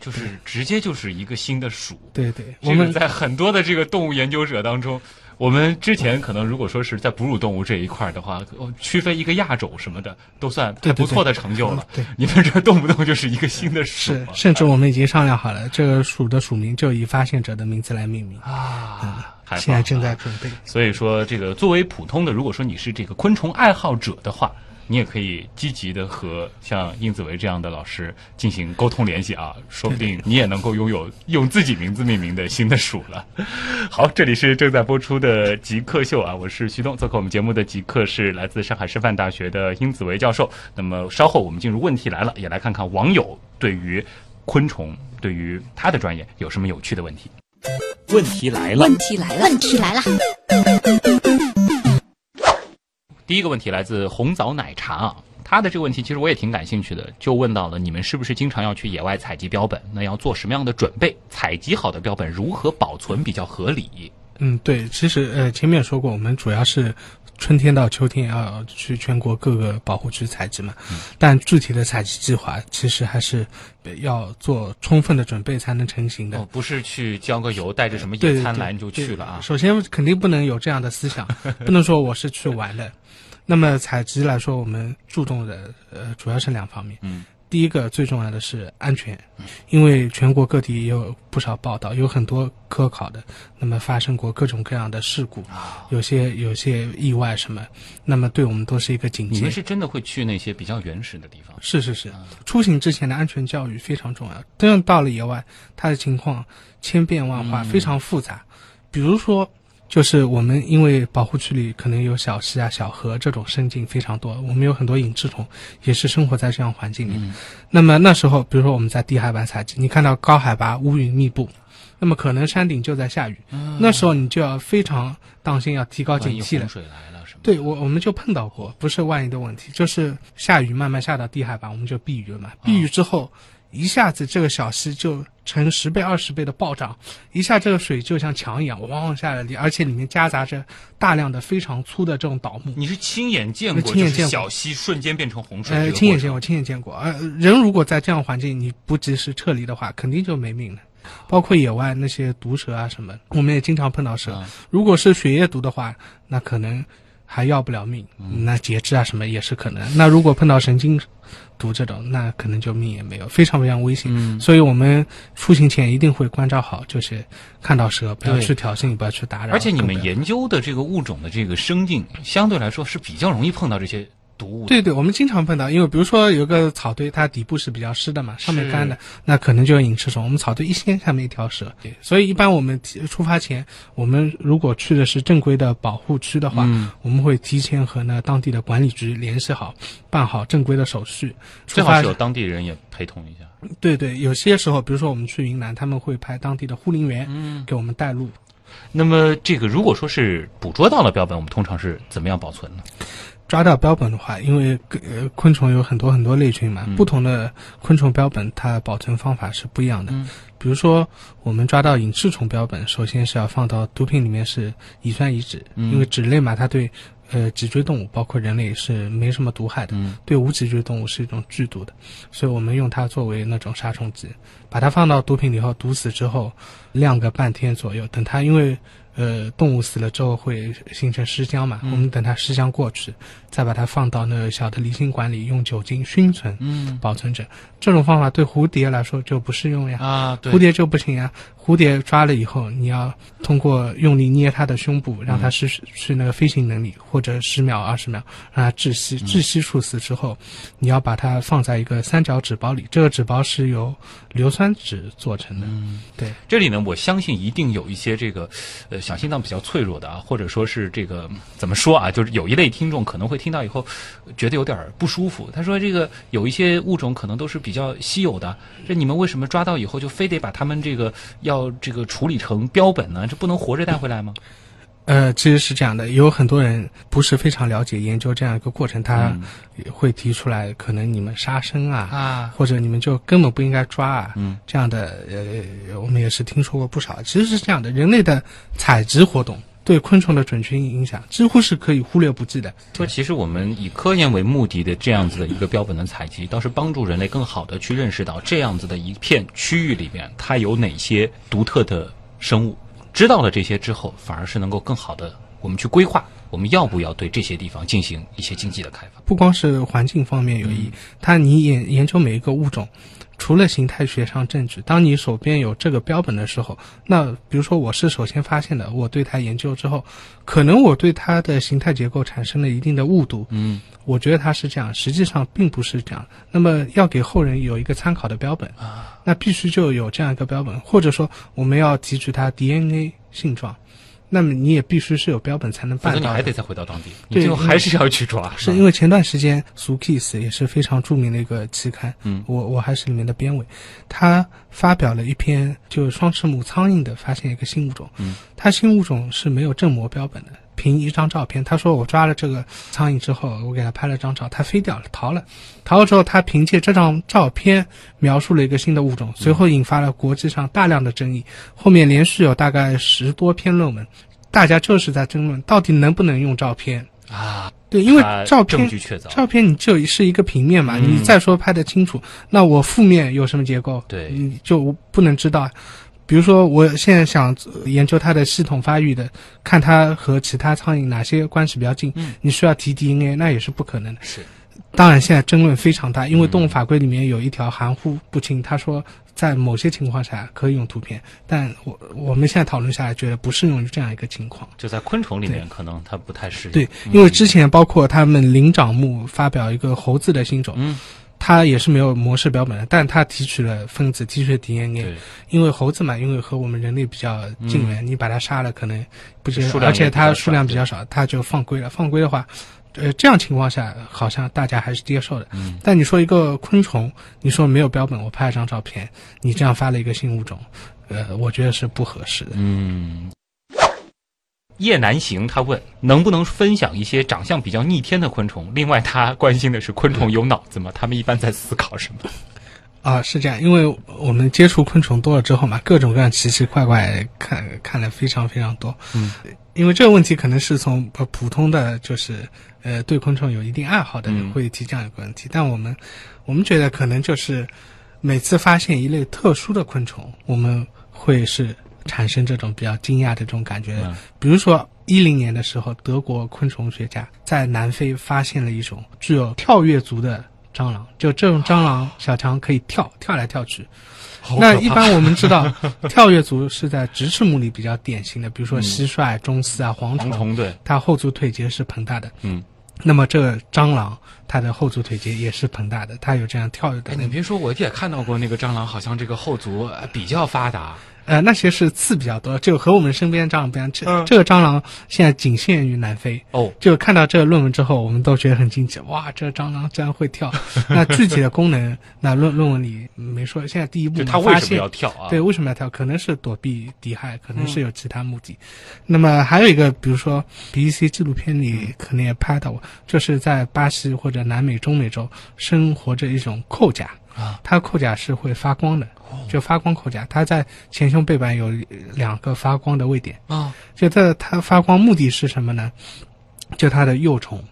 哇，就是直接就是一个新的属。对对，我们在很多的这个动物研究者当中，我们之前可能如果说是在哺乳动物这一块儿的话，哦区分一个亚种什么的，都算不错的成就了。对你们这动不动就是一个新的属是，甚至我们已经商量好了，这个属的属名就以发现者的名字来命名。啊，现在正在准备。所以说，这个作为普通的，如果说你是这个昆虫爱好者的话，你也可以积极的和像殷子维这样的老师进行沟通联系啊，说不定你也能够拥有用自己名字命名的新的鼠了。好，这里是正在播出的极客秀啊，我是徐东，做客我们节目的极客是来自上海师范大学的殷子维教授。那么稍后我们进入问题来了，也来看看网友对于昆虫，对于他的专业有什么有趣的问题。问题来了问，题来了，问题来了，第一个问题来自红枣奶茶啊，他的这个问题其实我也挺感兴趣的，就问到了你们是不是经常要去野外采集标本？那要做什么样的准备？采集好的标本如何保存比较合理？嗯，对，其实呃前面也说过，我们主要是春天到秋天要去全国各个保护区采集嘛，但具体的采集计划其实还是呃要做充分的准备才能成型的。哦，不是去浇个油，带着什么野餐来你就去了啊？首先肯定不能有这样的思想，不能说我是去玩的。那么采集来说，我们注重的呃主要是两方面。嗯，第一个最重要的是安全，因为全国各地也有不少报道，有很多科考的，那么发生过各种各样的事故，啊有些有些意外什么，那么对我们都是一个警戒你们。是真的会去那些比较原始的地方？是是是，出行之前的安全教育非常重要。真正到了野外，它的情况千变万化，非常复杂。比如说，就是我们因为保护区里可能有小溪啊、小河这种生境非常多，我们有很多隐翅虫也是生活在这样环境里。那么那时候，比如说我们在低海拔采集，你看到高海拔乌云密布。那么可能山顶就在下雨，那时候你就要非常当心，要提高警惕了。水来了什么？对我，我们就碰到过，不是万一的问题，就是下雨慢慢下到低海拔，我们就避雨了嘛。避雨之后，一下子这个小溪就成十倍、二十倍的暴涨，一下这个水就像墙一样汪汪下来，里而且里面夹杂着大量的非常粗的这种倒木。你是亲眼见过，就是亲眼见过小溪瞬间变成洪水这呃，亲眼见过，亲眼见过。呃，人如果在这样环境，你不及时撤离的话，肯定就没命了。包括野外那些毒蛇啊什么，我们也经常碰到蛇。啊如果是血液毒的话，那可能还要不了命，嗯那截肢啊什么也是可能。那如果碰到神经毒这种，那可能就命也没有，非常非常危险。嗯所以我们出行前一定会关照好，就是看到蛇不要去挑衅，不要去打扰。而且你们研究的这个物种的这个生境，相对来说是比较容易碰到这些毒物。对对，我们经常碰到，因为比如说有个草堆，它底部是比较湿的嘛，上面干的，那可能就有隐翅虫。我们草堆一掀，下面一条蛇。对所以一般我们提出发前，我们如果去的是正规的保护区的话，嗯我们会提前和那当地的管理局联系好，办好正规的手续。最好是有当地人也陪同一下。对对，有些时候，比如说我们去云南，他们会派当地的护林员嗯，给我们带路。那么这个如果说是捕捉到了标本，我们通常是怎么样保存呢？抓到标本的话，因为呃昆虫有很多很多类群嘛，嗯。不同的昆虫标本它保存方法是不一样的。嗯。比如说我们抓到隐翅虫标本，首先是要放到毒品里面是乙酸乙酯，嗯。因为酯类嘛，它对呃脊椎动物包括人类是没什么毒害的，嗯。对无脊椎动物是一种剧毒的，所以我们用它作为那种杀虫剂，把它放到毒品里后毒死之后，晾个半天左右，等它因为呃动物死了之后会形成尸僵嘛，我们等它尸僵过去，再把它放到那个小的离心管里，用酒精熏存嗯保存着。这种方法对蝴蝶来说就不适用呀。啊，对蝴蝶就不行呀，蝴蝶抓了以后，你要通过用力捏它的胸部，让它失去那个飞行能力，或者十秒、二十秒让它窒息。窒息处死之后，你要把它放在一个三角纸包里，这个纸包是由硫酸纸做成的。嗯，对，这里呢，我相信一定有一些这个，呃，小心脏比较脆弱的啊，或者说是这个怎么说啊，就是有一类听众可能会听到以后，呃觉得有点儿不舒服。他说这个有一些物种可能都是比较稀有的，这你们为什么抓到以后就非得把它们这个要这个处理成标本呢？这不能活着带回来吗？呃，其实是这样的，有很多人不是非常了解研究这样一个过程，他嗯会提出来，可能你们杀生啊，啊，或者你们就根本不应该抓啊，嗯，这样的呃，我们也是听说过不少。其实是这样的，人类的采集活动对昆虫的准确影响几乎是可以忽略不计的。说其实我们以科研为目的的这样子的一个标本的采集，倒是帮助人类更好的去认识到这样子的一片区域里面，它有哪些独特的生物。知道了这些之后，反而是能够更好的我们去规划，我们要不要对这些地方进行一些经济的开发。不光是环境方面有意义，它你研研究每一个物种，除了形态学上证据，当你手边有这个标本的时候，那比如说我是首先发现的，我对它研究之后，可能我对它的形态结构产生了一定的误读，嗯，我觉得它是这样，实际上并不是这样。那么要给后人有一个参考的标本啊，那必须就有这样一个标本，或者说我们要提取它 DNA 性状，那么你也必须是有标本才能办到的。你还得再回到当地，你最后还是要去抓。是因为前段时间《苏 Kiss》也是非常著名的一个期刊，嗯我我还是里面的编委，他发表了一篇就是双翅目苍蝇的发现一个新物种，嗯，它新物种是没有正模标本的，凭一张照片，他说我抓了这个苍蝇之后，我给他拍了张照，它飞掉了，逃了，逃了之后，他凭借这张照片描述了一个新的物种，随后引发了国际上大量的争议，后面连续有大概十多篇论文，大家就是在争论到底能不能用照片。啊，对，因为照片证据确凿，照片你就是一个平面嘛，嗯你再说拍得清楚，那我负面有什么结构？对你就不能知道。比如说，我现在想研究它的系统发育的，看它和其他苍蝇哪些关系比较近，嗯你需要提 DNA，那也是不可能的。是当然，现在争论非常大，因为嗯动物法规里面有一条含糊不清，他说在某些情况下可以用图片，但我我们现在讨论下来，觉得不适用于这样一个情况。就在昆虫里面，可能它不太适应。对，嗯因为之前包括他们灵长目发表一个猴子的新种，嗯，它也是没有模式标本的，但它提取了分子，提取了 DNA。对，因为猴子嘛，因为和我们人类比较近缘，你把它杀了，可能不接受，而且它数量比较少，它就放归了。放归的话，呃，这样情况下好像大家还是接受的。嗯但你说一个昆虫，你说没有标本，我拍了张照片，你这样发了一个新物种，呃，我觉得是不合适的。嗯。叶南行他问能不能分享一些长相比较逆天的昆虫？另外，他关心的是昆虫有脑子吗？他们一般在思考什么？啊，是这样，因为我们接触昆虫多了之后嘛，各种各样奇奇怪怪看看了非常非常多。嗯，因为这个问题可能是从呃普通的就是呃对昆虫有一定爱好的人嗯会提这样一个问题，但我们我们觉得可能就是每次发现一类特殊的昆虫，我们会是产生这种比较惊讶的这种感觉。嗯比如说一零年的时候，德国昆虫学家在南非发现了一种具有跳跃足的蟑螂，就这种蟑螂小强可以跳跳来跳去。那一般我们知道，跳跃足是在直翅目里比较典型的，比如说蟋蟀、中丝啊、蝗虫，蝗虫对，它后足腿节是膨大的。嗯，那么这个蟑螂，它的后足腿节也是膨大的，它有这样跳跃的。你别说，我也看到过那个蟑螂，好像这个后足呃比较发达。呃，那些是刺比较多，就和我们身边蟑螂不一样。这、嗯这个蟑螂现在仅限于南非。哦，就看到这个论文之后，我们都觉得很惊奇，哇，这个蟑螂竟然会跳。那具体的功能，那论论文里没说。现在第一步它为什么要跳啊？对，为什么要跳？可能是躲避敌害，可能是有其他目的。那么还有一个，比如说 BBC 纪录片里可能也拍到过，就是在巴西或者南美、中美洲生活着一种扣甲啊，它扣甲是会发光的，就发光口甲，它在前胸背板有两个发光的位点。啊，就这它发光目的是什么呢？就它的幼虫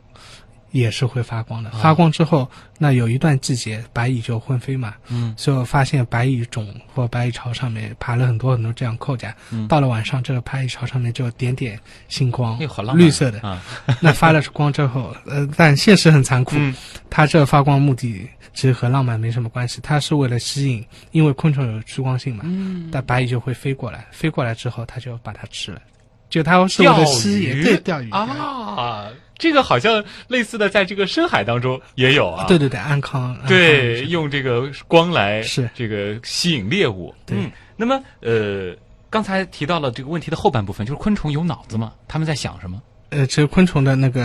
也是会发光的。发光之后，那有一段季节白蚁就昏飞嘛，嗯，所以我发现白蚁种或白蚁巢上面爬了很多很多这样扣甲。嗯。到了晚上，这个白蚁巢上面就点点星光哎，好浪漫。绿色的。啊，那发了光之后，呃，但现实很残酷，嗯。它这个发光目的其实和浪漫没什么关系，它是为了吸引，因为昆虫有趋光性嘛，嗯，但白蚁就会飞过来，飞过来之后，它就把它吃了，就他是为了吸引，对，钓鱼啊，这个好像类似的，在这个深海当中也有啊。对对对，安康，对，用这个光来是这个吸引猎物。对嗯，那么呃，刚才提到了这个问题的后半部分，就是昆虫有脑子吗？他们在想什么？呃，其实昆虫的那个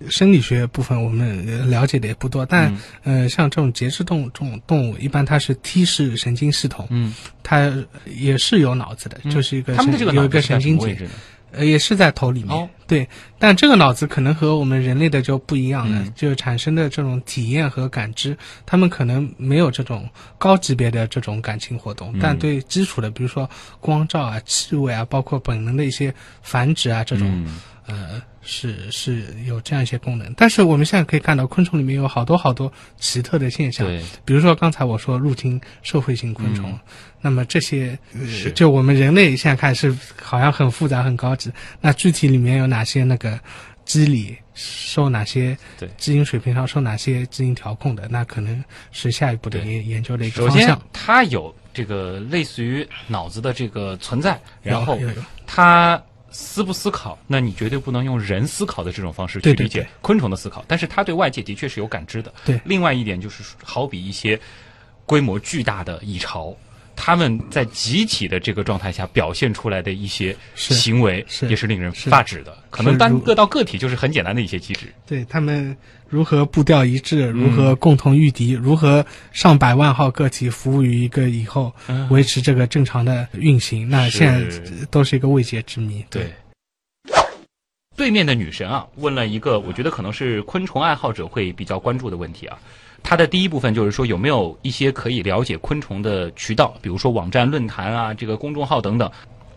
呃生理学部分我们呃了解的也不多，但、嗯呃，像这种节肢动物这种动物，一般它是 T 式神经系统，嗯，它也是有脑子的，就是一个有一个神经节？呃，也是在头里面。哦对，但这个脑子可能和我们人类的就不一样了，嗯就产生的这种体验和感知，他们可能没有这种高级别的这种感情活动，嗯但对基础的，比如说光照啊、气味啊，包括本能的一些繁殖啊这种，嗯呃，是是有这样一些功能。但是我们现在可以看到，昆虫里面有好多好多奇特的现象。对，比如说刚才我说入侵社会性昆虫，嗯那么这些、就我们人类现在看是好像很复杂很高级，那具体里面有哪些那个机理受哪些对基因水平上受哪些基因调控的，那可能是下一步的研研究的一个首先方向。它有这个类似于脑子的这个存在，然后它思不思考，那你绝对不能用人思考的这种方式去理解昆虫的思考，但是它对外界的确是有感知的。对另外一点就是，好比一些规模巨大的蚁巢。他们在集体的这个状态下表现出来的一些行为，也是令人发指的。可能单个到个体就是很简单的一些机制。对他们如何步调一致，如何共同御敌，如何上百万号个体服务于一个以后，嗯维持这个正常的运行，那现在都是一个未解之谜。对。对面的女神啊，问了一个我觉得可能是昆虫爱好者会比较关注的问题啊。她的第一部分就是说，有没有一些可以了解昆虫的渠道，比如说网站、论坛啊，这个公众号等等。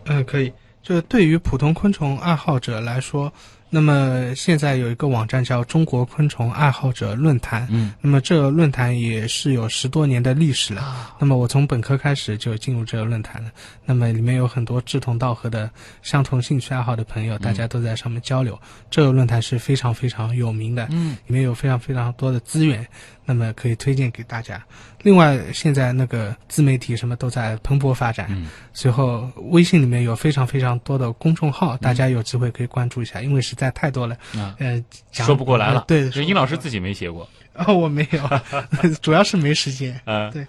嗯，可以。就是对于普通昆虫爱好者来说，那么现在有一个网站叫中国昆虫爱好者论坛。嗯，那么这个论坛也是有十多年的历史了。那么我从本科开始就进入这个论坛了。那么里面有很多志同道合的、相同兴趣爱好的朋友，大家都在上面交流。这个论坛是非常非常有名的，嗯，里面有非常非常多的资源，那么可以推荐给大家。另外，现在那个自媒体什么都在蓬勃发展。嗯随后，微信里面有非常非常多的公众号，大家有机会可以关注一下，因为实在太多了。嗯，呃，讲说不过来了呃。对，这殷老师自己没写过。哦，我没有，主要是没时间。嗯，对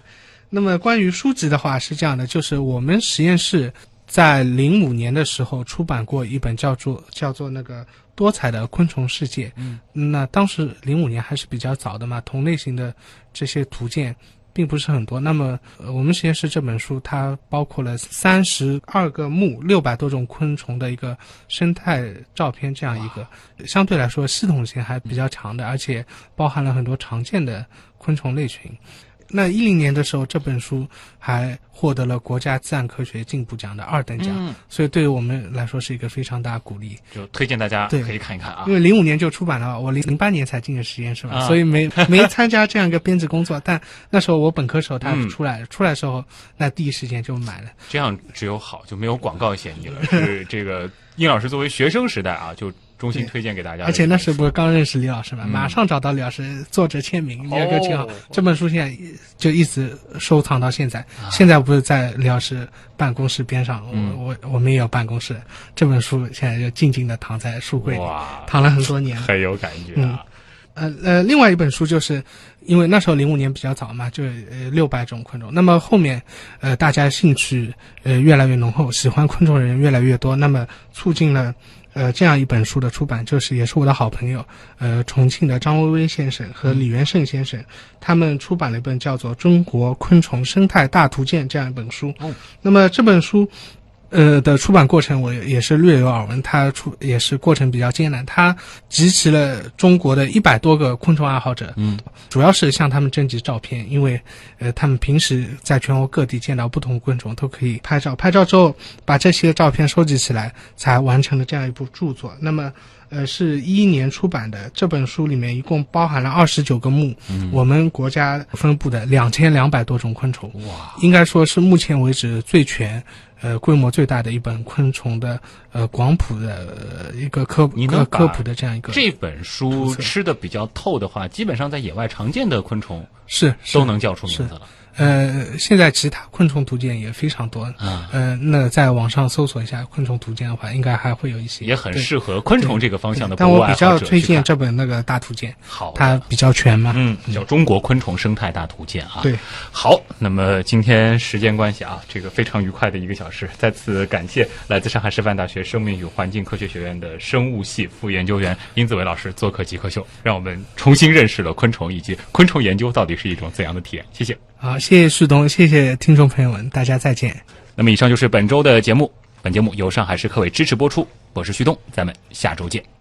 那么关于书籍的话是这样的，就是我们实验室在零五年的时候出版过一本叫做叫做那个多彩的昆虫世界。嗯，那当时零五年还是比较早的嘛，同类型的这些图鉴。并不是很多。那么，呃，我们实验室这本书它包括了三十二个目、六百多种昆虫的一个生态照片，这样一个相对来说系统性还比较强的，而且包含了很多常见的昆虫类群。那一零年的时候，这本书还获得了国家自然科学进步奖的二等奖，嗯，所以对于我们来说是一个非常大的鼓励。就推荐大家对可以看一看啊因。为零五年就出版了，我零零八年才进的实验室嘛，啊所以没没参加这样一个编制工作。但那时候我本科时候它嗯出来，出来的时候那第一时间就买了。这样只有好，就没有广告嫌疑了。是这个殷老师作为学生时代啊，就衷心推荐给大家而且。那时不是刚认识李老师嘛，嗯马上找到李老师作者签名，哦也就挺好。这本书现在就一直收藏到现在。啊现在不是在李老师办公室边上，嗯我我我们也有办公室。这本书现在就静静的躺在书柜里，哇，躺了很多年。很有感觉啊。呃呃，另外一本书就是，因为那时候零五年比较早嘛，就呃六百种昆虫。那么后面，呃，大家兴趣呃越来越浓厚，喜欢昆虫的人越来越多，那么促进了呃这样一本书的出版，就是也是我的好朋友，呃重庆的张薇薇先生和李元胜先生，他们出版了一本叫做《中国昆虫生态大图鉴》这样一本书。哦那么这本书。呃的出版过程我也是略有耳闻，它出也是过程比较艰难，它集齐了中国的一百多个昆虫爱好者，嗯，主要是向他们征集照片，因为呃他们平时在全国各地见到不同昆虫都可以拍照，拍照之后把这些照片收集起来，才完成了这样一部著作。那么呃是一一年出版的这本书里面一共包含了二十九个目，嗯我们国家分布的两千两百多种昆虫，哇，应该说是目前为止最全。呃，规模最大的一本昆虫的呃广谱的、呃、一个科你能把科科普的这样一个这本书吃的比较透的话，基本上在野外常见的昆虫是是都能叫出名字了呃，现在其他昆虫图鉴也非常多。啊，呃，那在网上搜索一下昆虫图鉴的话，应该还会有一些，也很适合昆虫这个方向的但我比较推荐这本那个大图鉴，好，它比较全嘛。嗯，叫《中国昆虫生态大图鉴》啊。对，好，那么今天时间关系啊，这个非常愉快的一个小时，再次感谢来自上海师范大学生命与环境科学学院的生物系副研究员殷子伟老师做客极客秀，让我们重新认识了昆虫以及昆虫研究到底是一种怎样的体验。谢谢。好，谢谢旭东，谢谢听众朋友们，大家再见。那么以上就是本周的节目，本节目由上海市科委支持播出，我是旭东，咱们下周见。